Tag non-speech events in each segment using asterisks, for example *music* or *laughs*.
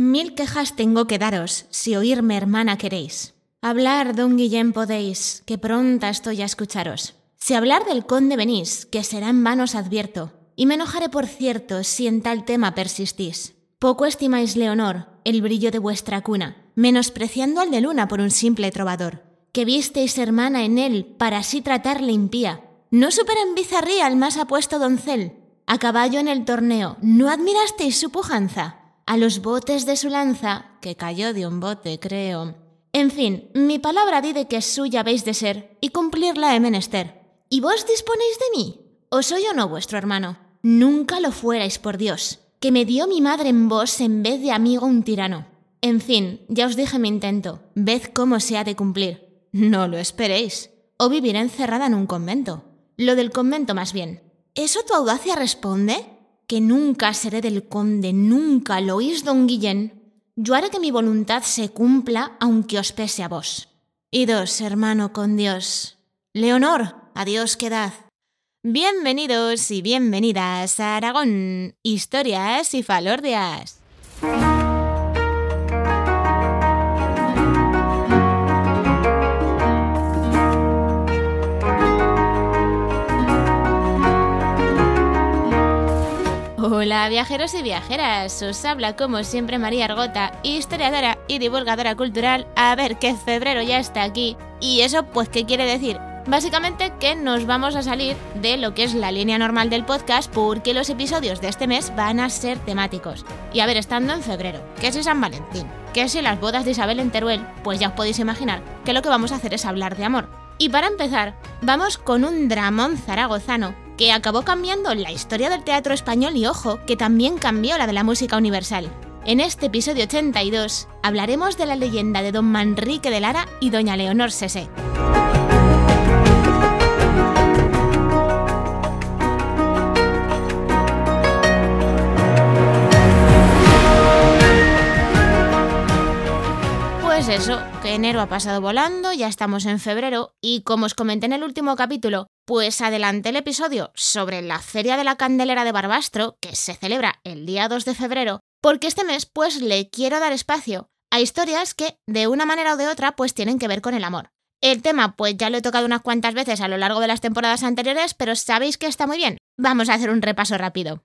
Mil quejas tengo que daros, si oírme hermana queréis. Hablar, don Guillén, podéis, que pronta estoy a escucharos. Si hablar del conde venís, que será en vano os advierto, y me enojaré por cierto si en tal tema persistís. Poco estimáis, Leonor, el brillo de vuestra cuna, menospreciando al de Luna por un simple trovador, que visteis hermana en él para así tratarle impía. No supera en bizarría al más apuesto doncel. A caballo en el torneo, ¿no admirasteis su pujanza? A los botes de su lanza, que cayó de un bote, creo, en fin, mi palabra di de que suya habéis de ser y cumplirla he menester. ¿Y vos disponéis de mí? ¿O soy o no vuestro hermano? Nunca lo fuerais, por Dios, que me dio mi madre en vos en vez de amigo un tirano. En fin, ya os dije mi intento, ved cómo se ha de cumplir. No lo esperéis, o viviré encerrada en un convento. Lo del convento más bien. ¿Eso tu audacia responde? Que nunca seré del conde, nunca lo oís, don Guillén, yo haré que mi voluntad se cumpla aunque os pese a vos. Idos, hermano, con Dios. Leonor, adiós quedad. Bienvenidos y bienvenidas a Aragón, historias y falordias. Hola viajeros y viajeras, os habla como siempre María Argota, historiadora y divulgadora cultural. A ver que febrero ya está aquí. ¿Y eso pues qué quiere decir? Básicamente que nos vamos a salir de lo que es la línea normal del podcast porque los episodios de este mes van a ser temáticos. Y a ver, estando en febrero, que si San Valentín, que si las bodas de Isabel en Teruel, pues ya os podéis imaginar que lo que vamos a hacer es hablar de amor. Y para empezar, vamos con un dramón zaragozano que acabó cambiando la historia del teatro español y ojo, que también cambió la de la música universal. En este episodio 82 hablaremos de la leyenda de don Manrique de Lara y doña Leonor Sese. Pues eso, enero ha pasado volando, ya estamos en febrero y como os comenté en el último capítulo, pues adelanté el episodio sobre la Feria de la Candelera de Barbastro, que se celebra el día 2 de febrero, porque este mes pues le quiero dar espacio a historias que de una manera o de otra pues tienen que ver con el amor. El tema pues ya lo he tocado unas cuantas veces a lo largo de las temporadas anteriores, pero sabéis que está muy bien. Vamos a hacer un repaso rápido.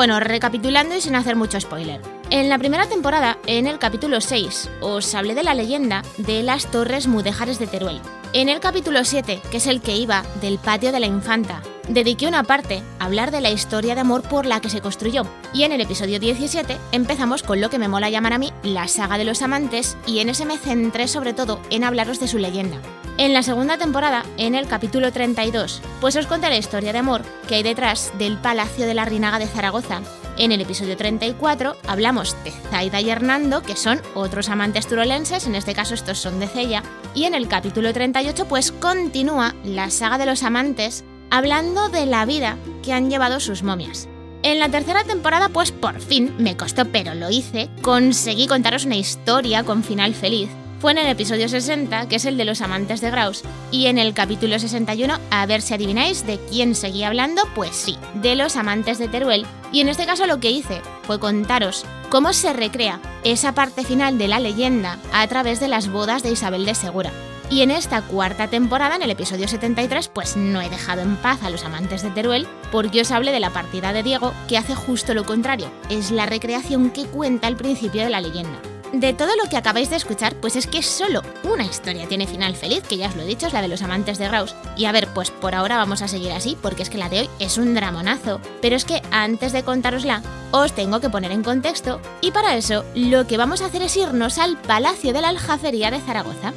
Bueno, recapitulando y sin hacer mucho spoiler. En la primera temporada, en el capítulo 6, os hablé de la leyenda de las Torres Mudéjares de Teruel. En el capítulo 7, que es el que iba del patio de la infanta, dediqué una parte a hablar de la historia de amor por la que se construyó. Y en el episodio 17 empezamos con lo que me mola llamar a mí la saga de los amantes y en ese me centré sobre todo en hablaros de su leyenda. En la segunda temporada, en el capítulo 32, pues os conté la historia de amor que hay detrás del Palacio de la Rinaga de Zaragoza. En el episodio 34 hablamos de Zaida y Hernando, que son otros amantes turolenses, en este caso estos son de Cella, y en el capítulo 38 pues continúa la saga de los amantes hablando de la vida que han llevado sus momias. En la tercera temporada, pues por fin, me costó pero lo hice, conseguí contaros una historia con final feliz, fue en el episodio 60, que es el de los amantes de Graus, y en el capítulo 61, a ver si adivináis de quién seguía hablando, pues sí, de los amantes de Teruel. Y en este caso lo que hice fue contaros cómo se recrea esa parte final de la leyenda a través de las bodas de Isabel de Segura. Y en esta cuarta temporada, en el episodio 73, pues no he dejado en paz a los amantes de Teruel porque os hablé de la partida de Diego, que hace justo lo contrario, es la recreación que cuenta al principio de la leyenda. De todo lo que acabáis de escuchar, pues es que solo una historia tiene final feliz, que ya os lo he dicho, es la de los amantes de Graus. Y a ver, pues por ahora vamos a seguir así, porque es que la de hoy es un dramonazo. Pero es que antes de contárosla, os tengo que poner en contexto, y para eso lo que vamos a hacer es irnos al Palacio de la Aljafería de Zaragoza.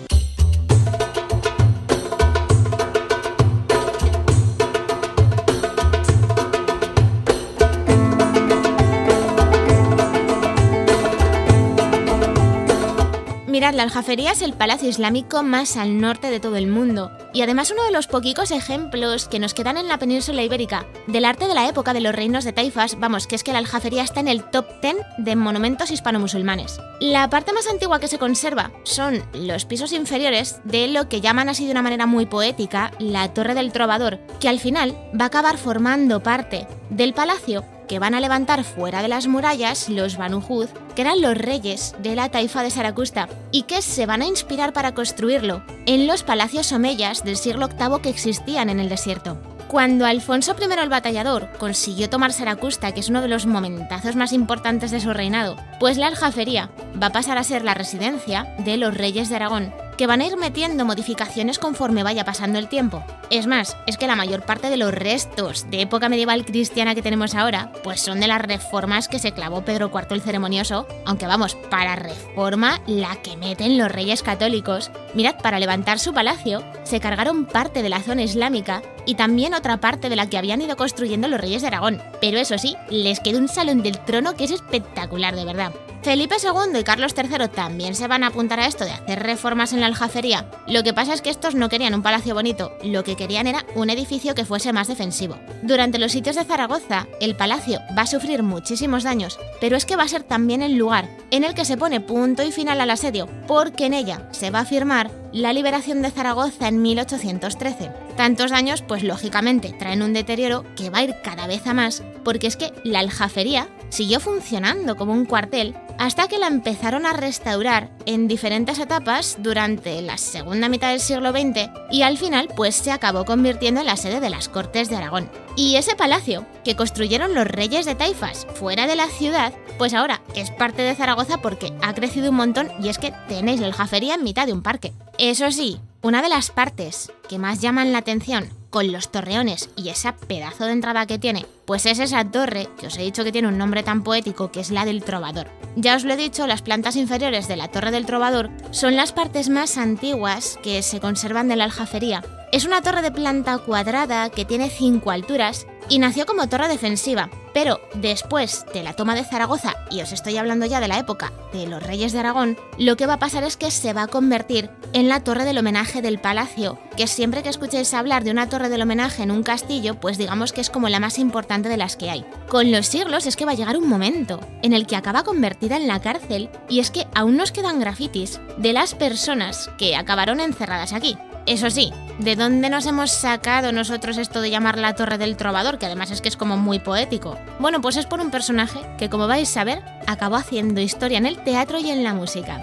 La Aljafería es el palacio islámico más al norte de todo el mundo y además uno de los poquicos ejemplos que nos quedan en la península ibérica del arte de la época de los reinos de taifas, vamos, que es que la Aljafería está en el top 10 de monumentos hispano-musulmanes. La parte más antigua que se conserva son los pisos inferiores de lo que llaman así de una manera muy poética la Torre del Trovador, que al final va a acabar formando parte del palacio que van a levantar fuera de las murallas los Banu que eran los reyes de la taifa de Saracusta, y que se van a inspirar para construirlo en los palacios omeyas del siglo VIII que existían en el desierto. Cuando Alfonso I el Batallador consiguió tomar Saracusta, que es uno de los momentazos más importantes de su reinado, pues la aljafería va a pasar a ser la residencia de los reyes de Aragón, que van a ir metiendo modificaciones conforme vaya pasando el tiempo. Es más, es que la mayor parte de los restos de época medieval cristiana que tenemos ahora, pues son de las reformas que se clavó Pedro IV el Ceremonioso, aunque vamos, para reforma la que meten los reyes católicos. Mirad, para levantar su palacio, se cargaron parte de la zona islámica y también otra parte de la que habían ido construyendo los reyes de Aragón. Pero eso sí, les quedó un salón del trono que es espectacular de verdad. Felipe II y Carlos III también se van a apuntar a esto de hacer reformas en la aljafería. Lo que pasa es que estos no querían un palacio bonito, lo que querían era un edificio que fuese más defensivo. Durante los sitios de Zaragoza, el palacio va a sufrir muchísimos daños, pero es que va a ser también el lugar en el que se pone punto y final al asedio, porque en ella se va a firmar la liberación de Zaragoza en 1813. Tantos daños, pues lógicamente traen un deterioro que va a ir cada vez a más, porque es que la aljafería siguió funcionando como un cuartel hasta que la empezaron a restaurar en diferentes etapas durante la segunda mitad del siglo XX y al final pues se acabó convirtiendo en la sede de las Cortes de Aragón. Y ese palacio que construyeron los reyes de Taifas fuera de la ciudad, pues ahora es parte de Zaragoza porque ha crecido un montón y es que tenéis el Jafería en mitad de un parque. Eso sí, una de las partes que más llaman la atención con los torreones y esa pedazo de entrada que tiene, pues es esa torre que os he dicho que tiene un nombre tan poético que es la del trovador. Ya os lo he dicho, las plantas inferiores de la torre del trovador son las partes más antiguas que se conservan de la aljafería. Es una torre de planta cuadrada que tiene cinco alturas y nació como torre defensiva, pero después de la toma de Zaragoza, y os estoy hablando ya de la época de los reyes de Aragón, lo que va a pasar es que se va a convertir en la torre del homenaje del palacio, que siempre que escuchéis hablar de una torre del homenaje en un castillo, pues digamos que es como la más importante de las que hay. Con los siglos es que va a llegar un momento en el que acaba convertida en la cárcel, y es que aún nos quedan grafitis de las personas que acabaron encerradas aquí. Eso sí, ¿de dónde nos hemos sacado nosotros esto de llamar la Torre del Trovador? Que además es que es como muy poético. Bueno, pues es por un personaje que, como vais a ver, acabó haciendo historia en el teatro y en la música.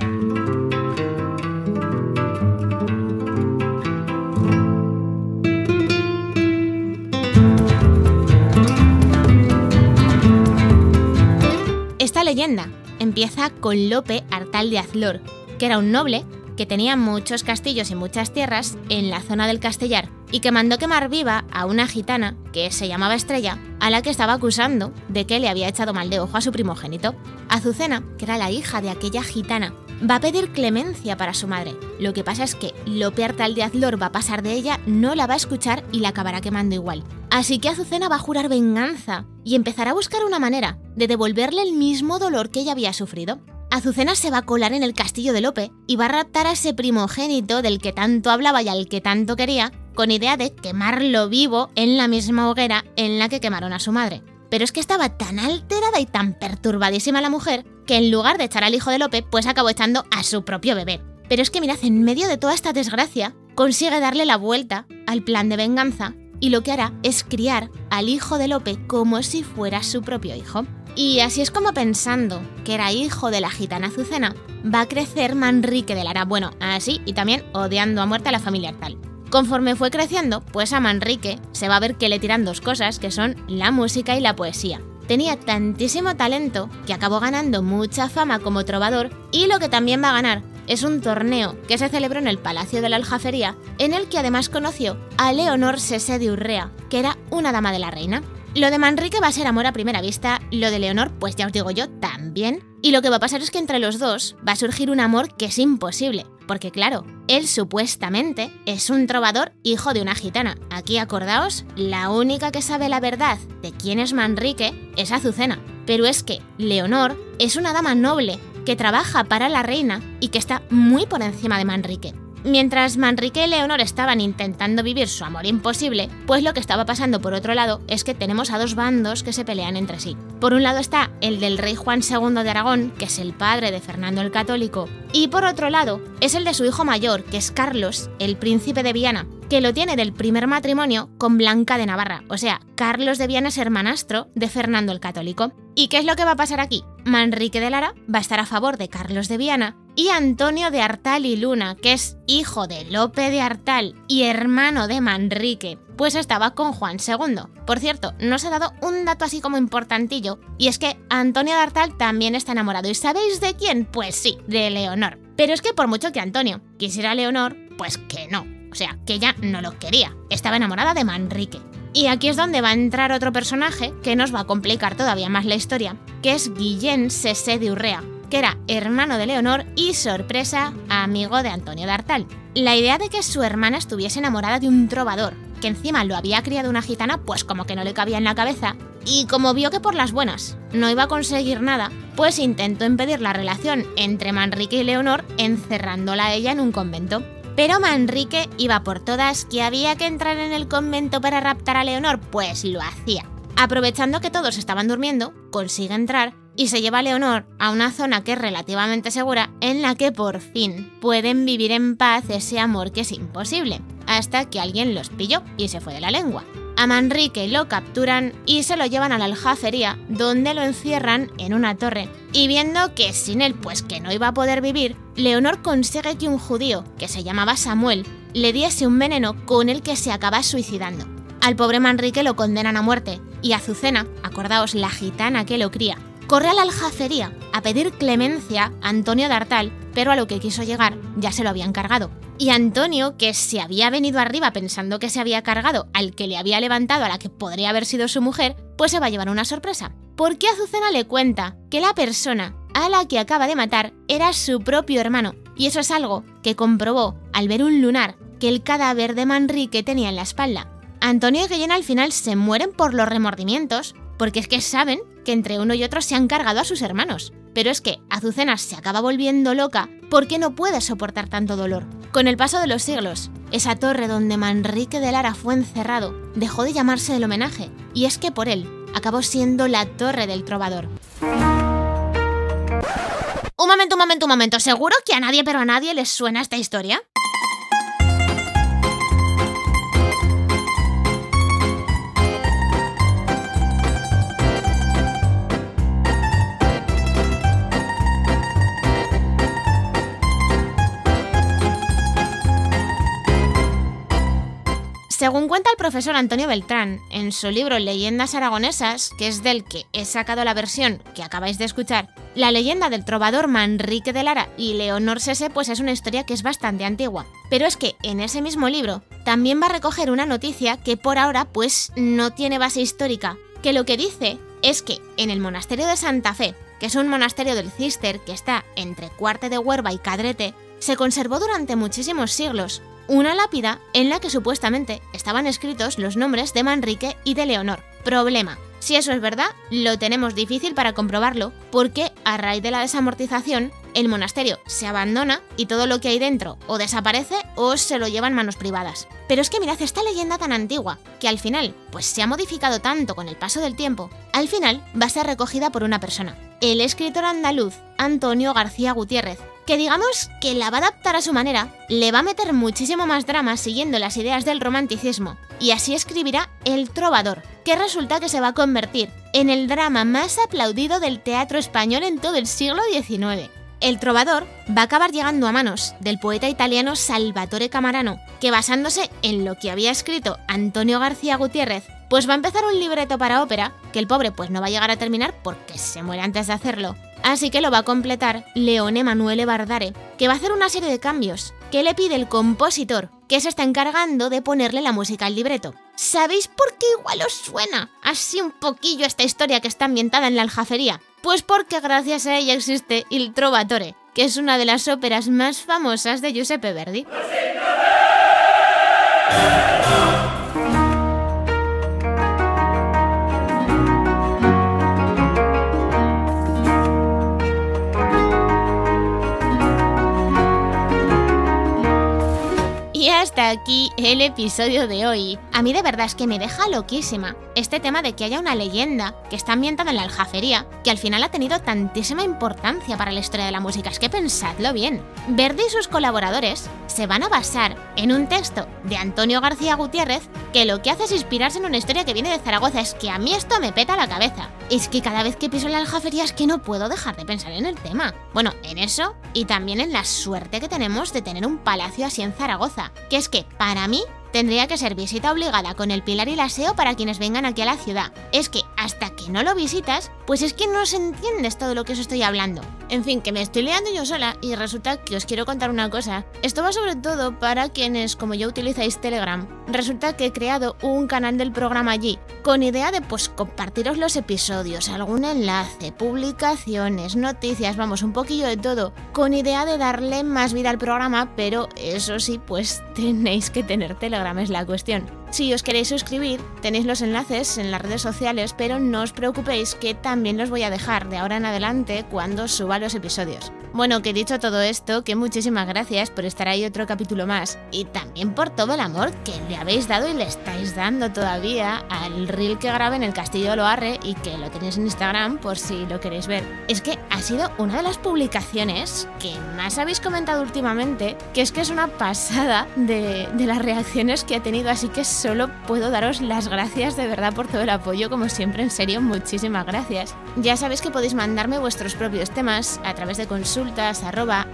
Esta leyenda empieza con Lope Artal de Azlor, que era un noble que tenía muchos castillos y muchas tierras en la zona del Castellar y que mandó quemar viva a una gitana que se llamaba Estrella, a la que estaba acusando de que le había echado mal de ojo a su primogénito. Azucena, que era la hija de aquella gitana, va a pedir clemencia para su madre. Lo que pasa es que Lope Artal de Azlor va a pasar de ella, no la va a escuchar y la acabará quemando igual. Así que Azucena va a jurar venganza y empezará a buscar una manera de devolverle el mismo dolor que ella había sufrido. Azucena se va a colar en el castillo de Lope y va a raptar a ese primogénito del que tanto hablaba y al que tanto quería, con idea de quemarlo vivo en la misma hoguera en la que quemaron a su madre. Pero es que estaba tan alterada y tan perturbadísima la mujer que en lugar de echar al hijo de Lope, pues acabó echando a su propio bebé. Pero es que mirad, en medio de toda esta desgracia, consigue darle la vuelta al plan de venganza y lo que hará es criar al hijo de Lope como si fuera su propio hijo. Y así es como pensando que era hijo de la gitana Azucena, va a crecer Manrique de Lara. Bueno, así y también odiando a muerte a la familia Artal. Conforme fue creciendo, pues a Manrique se va a ver que le tiran dos cosas, que son la música y la poesía. Tenía tantísimo talento que acabó ganando mucha fama como trovador y lo que también va a ganar es un torneo que se celebró en el Palacio de la Aljafería, en el que además conoció a Leonor Sese de Urrea, que era una dama de la reina. Lo de Manrique va a ser amor a primera vista, lo de Leonor, pues ya os digo yo, también. Y lo que va a pasar es que entre los dos va a surgir un amor que es imposible, porque claro, él supuestamente es un trovador hijo de una gitana. Aquí acordaos, la única que sabe la verdad de quién es Manrique es Azucena. Pero es que Leonor es una dama noble que trabaja para la reina y que está muy por encima de Manrique. Mientras Manrique y Leonor estaban intentando vivir su amor imposible, pues lo que estaba pasando por otro lado es que tenemos a dos bandos que se pelean entre sí. Por un lado está el del rey Juan II de Aragón, que es el padre de Fernando el Católico, y por otro lado es el de su hijo mayor, que es Carlos, el príncipe de Viana, que lo tiene del primer matrimonio con Blanca de Navarra, o sea, Carlos de Viana es hermanastro de Fernando el Católico. ¿Y qué es lo que va a pasar aquí? Manrique de Lara va a estar a favor de Carlos de Viana y Antonio de Artal y Luna, que es hijo de Lope de Artal y hermano de Manrique, pues estaba con Juan II. Por cierto, nos ha dado un dato así como importantillo, y es que Antonio de Artal también está enamorado. ¿Y sabéis de quién? Pues sí, de Leonor. Pero es que por mucho que Antonio quisiera a Leonor, pues que no. O sea, que ella no lo quería. Estaba enamorada de Manrique. Y aquí es donde va a entrar otro personaje que nos va a complicar todavía más la historia, que es Guillén Sese de Urrea, que era hermano de Leonor y, sorpresa, amigo de Antonio de Artal. La idea de que su hermana estuviese enamorada de un trovador, que encima lo había criado una gitana, pues como que no le cabía en la cabeza, y como vio que por las buenas no iba a conseguir nada, pues intentó impedir la relación entre Manrique y Leonor encerrándola a ella en un convento. Pero Manrique iba por todas que había que entrar en el convento para raptar a Leonor, pues lo hacía. Aprovechando que todos estaban durmiendo, consigue entrar y se lleva a Leonor a una zona que es relativamente segura en la que por fin pueden vivir en paz ese amor que es imposible, hasta que alguien los pilló y se fue de la lengua. A Manrique lo capturan y se lo llevan a la aljafería, donde lo encierran en una torre. Y viendo que sin él pues que no iba a poder vivir, Leonor consigue que un judío, que se llamaba Samuel, le diese un veneno con el que se acaba suicidando. Al pobre Manrique lo condenan a muerte, y Azucena, acordaos la gitana que lo cría, corre a la aljafería a pedir clemencia a Antonio de Artal, pero a lo que quiso llegar ya se lo habían cargado. Y Antonio, que se había venido arriba pensando que se había cargado al que le había levantado a la que podría haber sido su mujer, pues se va a llevar una sorpresa. Porque Azucena le cuenta que la persona a la que acaba de matar era su propio hermano. Y eso es algo que comprobó al ver un lunar que el cadáver de Manrique tenía en la espalda. Antonio y Guillén al final se mueren por los remordimientos, porque es que saben que entre uno y otro se han cargado a sus hermanos. Pero es que Azucena se acaba volviendo loca porque no puede soportar tanto dolor. Con el paso de los siglos, esa torre donde Manrique de Lara fue encerrado dejó de llamarse el homenaje, y es que por él acabó siendo la torre del trovador. Un momento, un momento, un momento. ¿Seguro que a nadie, pero a nadie les suena esta historia? Según cuenta el profesor Antonio Beltrán en su libro Leyendas Aragonesas, que es del que he sacado la versión que acabáis de escuchar, la leyenda del trovador Manrique de Lara y Leonor Sese pues es una historia que es bastante antigua. Pero es que en ese mismo libro también va a recoger una noticia que por ahora pues no tiene base histórica, que lo que dice es que en el monasterio de Santa Fe, que es un monasterio del Cister que está entre Cuarte de Huerva y Cadrete, se conservó durante muchísimos siglos una lápida en la que supuestamente estaban escritos los nombres de Manrique y de Leonor. Problema. Si eso es verdad, lo tenemos difícil para comprobarlo, porque a raíz de la desamortización, el monasterio se abandona y todo lo que hay dentro o desaparece o se lo llevan manos privadas. Pero es que mirad esta leyenda tan antigua, que al final, pues se ha modificado tanto con el paso del tiempo, al final va a ser recogida por una persona, el escritor andaluz Antonio García Gutiérrez, que digamos que la va a adaptar a su manera, le va a meter muchísimo más drama siguiendo las ideas del romanticismo, y así escribirá El Trovador, que resulta que se va a convertir en el drama más aplaudido del teatro español en todo el siglo XIX. El Trovador va a acabar llegando a manos del poeta italiano Salvatore Camarano, que basándose en lo que había escrito Antonio García Gutiérrez, pues va a empezar un libreto para ópera, que el pobre pues no va a llegar a terminar porque se muere antes de hacerlo, Así que lo va a completar Leone Emanuele Bardare, que va a hacer una serie de cambios que le pide el compositor, que se está encargando de ponerle la música al libreto. ¿Sabéis por qué igual os suena así un poquillo esta historia que está ambientada en la aljafería? Pues porque gracias a ella existe Il Trovatore, que es una de las óperas más famosas de Giuseppe Verdi. Aquí el episodio de hoy. A mí de verdad es que me deja loquísima este tema de que haya una leyenda que está ambientada en la aljafería, que al final ha tenido tantísima importancia para la historia de la música. Es que pensadlo bien. Verdi y sus colaboradores se van a basar en un texto de Antonio García Gutiérrez que lo que hace es inspirarse en una historia que viene de Zaragoza. Es que a mí esto me peta la cabeza. Es que cada vez que piso en la aljafería es que no puedo dejar de pensar en el tema. Bueno, en eso y también en la suerte que tenemos de tener un palacio así en Zaragoza. Que es que, para mí, tendría que ser visita obligada con el pilar y el aseo para quienes vengan aquí a la ciudad. Es que hasta que no lo visitas, pues es que no se entiendes todo lo que os estoy hablando. En fin, que me estoy liando yo sola y resulta que os quiero contar una cosa. Esto va sobre todo para quienes, como yo, utilizáis Telegram. Resulta que he creado un canal del programa allí, con idea de pues compartiros los episodios, algún enlace, publicaciones, noticias, vamos, un poquillo de todo, con idea de darle más vida al programa, pero eso sí, pues *laughs* tenéis que tener Es la cuestión. Si os queréis suscribir, tenéis los enlaces en las redes sociales, pero no os preocupéis que también los voy a dejar de ahora en adelante cuando suba los episodios. Bueno, que dicho todo esto, que muchísimas gracias por estar ahí otro capítulo más y también por todo el amor que le habéis dado y le estáis dando todavía al reel que grabé en el Castillo de Loarre y que lo tenéis en Instagram por si lo queréis ver. Es que ha sido una de las publicaciones que más habéis comentado últimamente, que es que es una pasada de, las reacciones que ha tenido, así que solo puedo daros las gracias de verdad por todo el apoyo, como siempre, en serio, muchísimas gracias. Ya sabéis que podéis mandarme vuestros propios temas a través de consultas arroba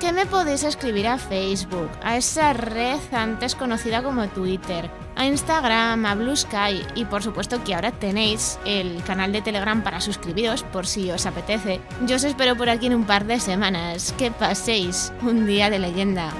que me podéis escribir a Facebook, a esa red antes conocida como Twitter, a Instagram, a Blue Sky y por supuesto que ahora tenéis el canal de Telegram para suscribiros por si os apetece. Yo os espero por aquí en un par de semanas. Que paséis un día de leyenda.